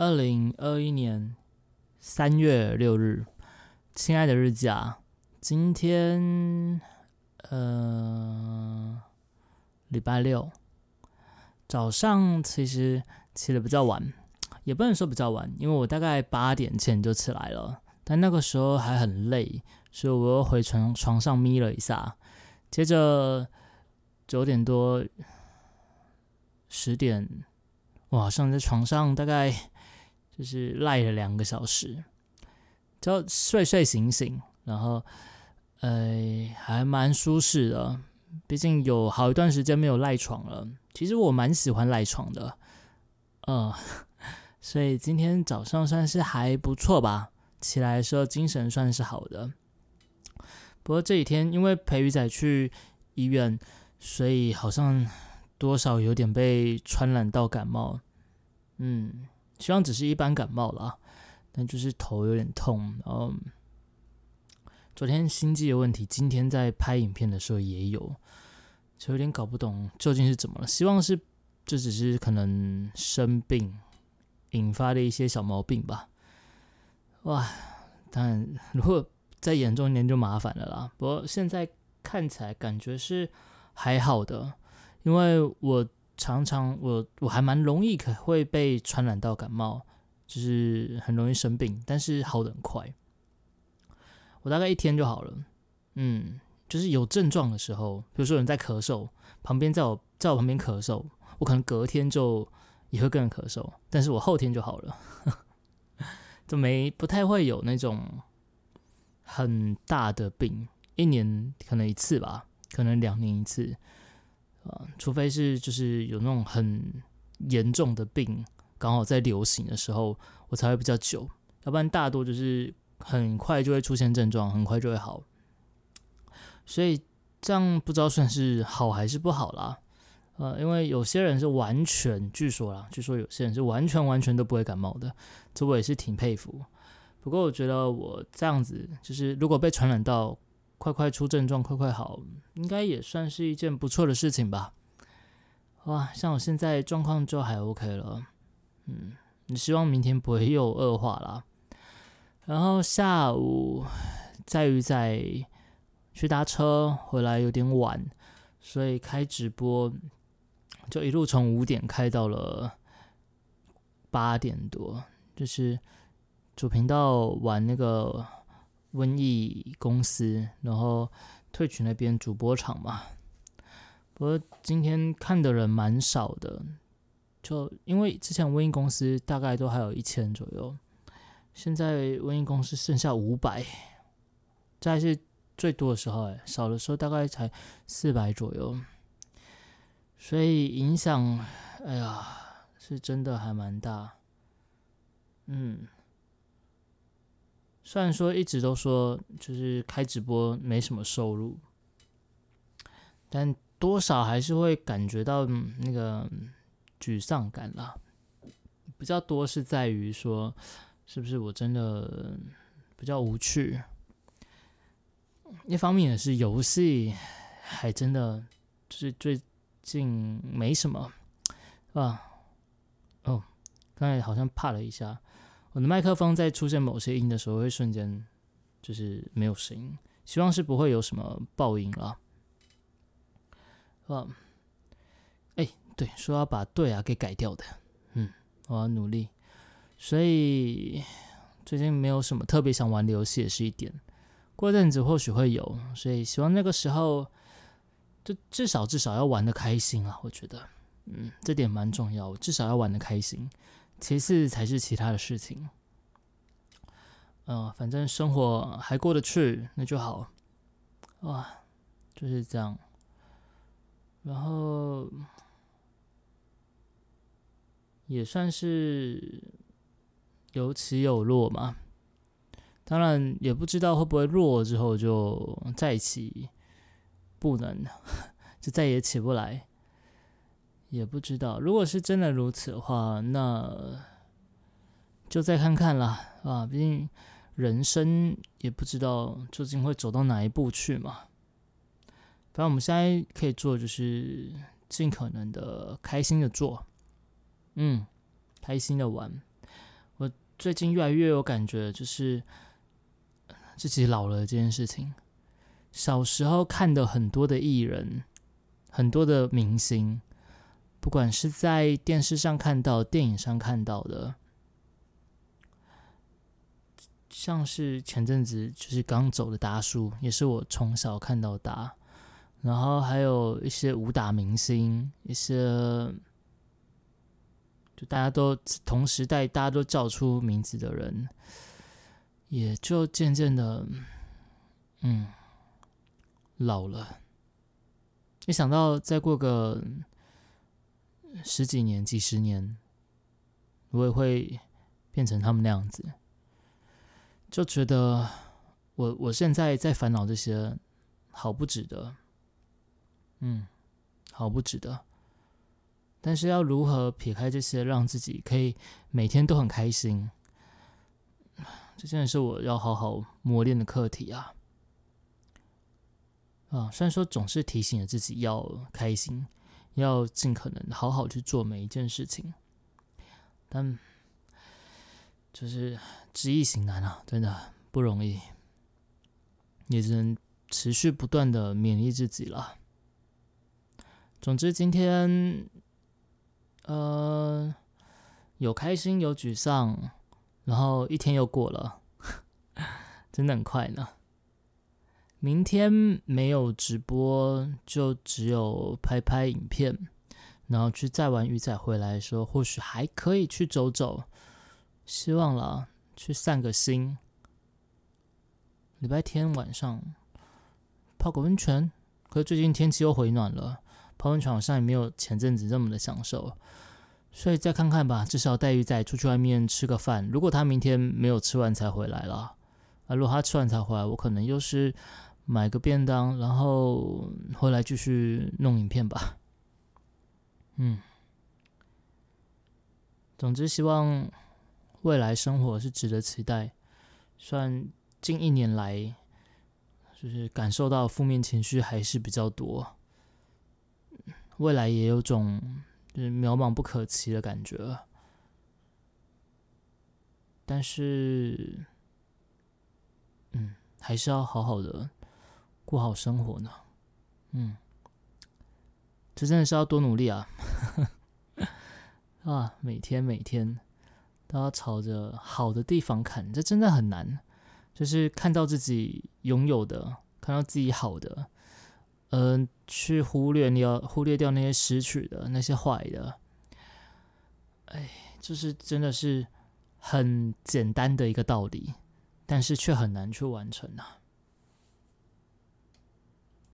二零二一年三月六日，亲爱的日记啊，今天呃礼拜六早上其实起的比较晚，也不能说比较晚，因为我大概八点前就起来了，但那个时候还很累，所以我又回床床上眯了一下，接着九点多十点，我好像在床上大概。就是赖了两个小时，就睡睡醒醒，然后呃还蛮舒适的，毕竟有好一段时间没有赖床了。其实我蛮喜欢赖床的，嗯，所以今天早上算是还不错吧，起来的时候精神算是好的。不过这几天因为陪鱼仔去医院，所以好像多少有点被传染到感冒，嗯。希望只是一般感冒了，但就是头有点痛。然后昨天心悸的问题，今天在拍影片的时候也有，就有点搞不懂究竟是怎么了。希望是这只是可能生病引发的一些小毛病吧。哇，当然如果再严重一点就麻烦了啦。不过现在看起来感觉是还好的，因为我。常常我我还蛮容易可会被传染到感冒，就是很容易生病，但是好的很快。我大概一天就好了，嗯，就是有症状的时候，比如说有人在咳嗽，旁边在我在我旁边咳嗽，我可能隔天就也会跟人咳嗽，但是我后天就好了，就没不太会有那种很大的病，一年可能一次吧，可能两年一次。啊，除非是就是有那种很严重的病，刚好在流行的时候，我才会比较久，要不然大多就是很快就会出现症状，很快就会好。所以这样不知道算是好还是不好啦。呃，因为有些人是完全，据说啦，据说有些人是完全完全都不会感冒的，这我也是挺佩服。不过我觉得我这样子，就是如果被传染到。快快出症状，快快好，应该也算是一件不错的事情吧。哇，像我现在状况就还 OK 了，嗯，你希望明天不会又恶化啦。然后下午在于在去搭车回来有点晚，所以开直播就一路从五点开到了八点多，就是主频道玩那个。瘟疫公司，然后退群那边主播场嘛。不过今天看的人蛮少的，就因为之前瘟疫公司大概都还有一千左右，现在瘟疫公司剩下五百，这还是最多的时候哎，少的时候大概才四百左右，所以影响，哎呀，是真的还蛮大，嗯。虽然说一直都说就是开直播没什么收入，但多少还是会感觉到那个沮丧感啦。比较多是在于说，是不是我真的比较无趣？一方面也是游戏还真的就是最近没什么啊。哦，刚才好像怕了一下。我的麦克风在出现某些音的时候，会瞬间就是没有声音。希望是不会有什么爆音啊。啊，哎，对，说要把对啊给改掉的，嗯，我要努力。所以最近没有什么特别想玩的游戏，也是一点。过阵子或许会有，所以希望那个时候就至少至少要玩的开心啊。我觉得，嗯，这点蛮重要，至少要玩的开心。其次才是其他的事情，呃，反正生活还过得去，那就好，哇，就是这样。然后也算是有起有落嘛，当然也不知道会不会落之后就再起不能，就再也起不来。也不知道，如果是真的如此的话，那就再看看啦。啊！毕竟人生也不知道究竟会走到哪一步去嘛。反正我们现在可以做，就是尽可能的开心的做，嗯，开心的玩。我最近越来越有感觉，就是自己老了这件事情。小时候看的很多的艺人，很多的明星，不管是在电视上看到、电影上看到的，像是前阵子就是刚走的达叔，也是我从小看到大。然后还有一些武打明星，一些就大家都同时代，大家都叫出名字的人，也就渐渐的，嗯。老了，一想到再过个十几年、几十年，我也会变成他们那样子，就觉得我我现在在烦恼这些，好不值得，嗯，好不值得。但是要如何撇开这些，让自己可以每天都很开心，这真的是我要好好磨练的课题啊。啊，虽然说总是提醒着自己要开心，要尽可能好好去做每一件事情，但就是知易行难啊，真的不容易，也只能持续不断的勉励自己了。总之，今天呃有开心有沮丧，然后一天又过了，真的很快呢。明天没有直播，就只有拍拍影片，然后去载完鱼仔回来的时候，或许还可以去走走，希望了去散个心。礼拜天晚上泡个温泉，可是最近天气又回暖了，泡温泉好像也没有前阵子这么的享受，所以再看看吧，至少带鱼仔出去外面吃个饭。如果他明天没有吃完才回来了，啊，如果他吃完才回来，我可能又是。买个便当，然后回来继续弄影片吧。嗯，总之希望未来生活是值得期待。虽然近一年来，就是感受到负面情绪还是比较多，未来也有种就是渺茫不可期的感觉。但是，嗯，还是要好好的。过好生活呢，嗯，这真的是要多努力啊！啊，每天每天都要朝着好的地方看，这真的很难。就是看到自己拥有的，看到自己好的，嗯，去忽略掉忽略掉那些失去的那些坏的。哎，就是真的是很简单的一个道理，但是却很难去完成啊。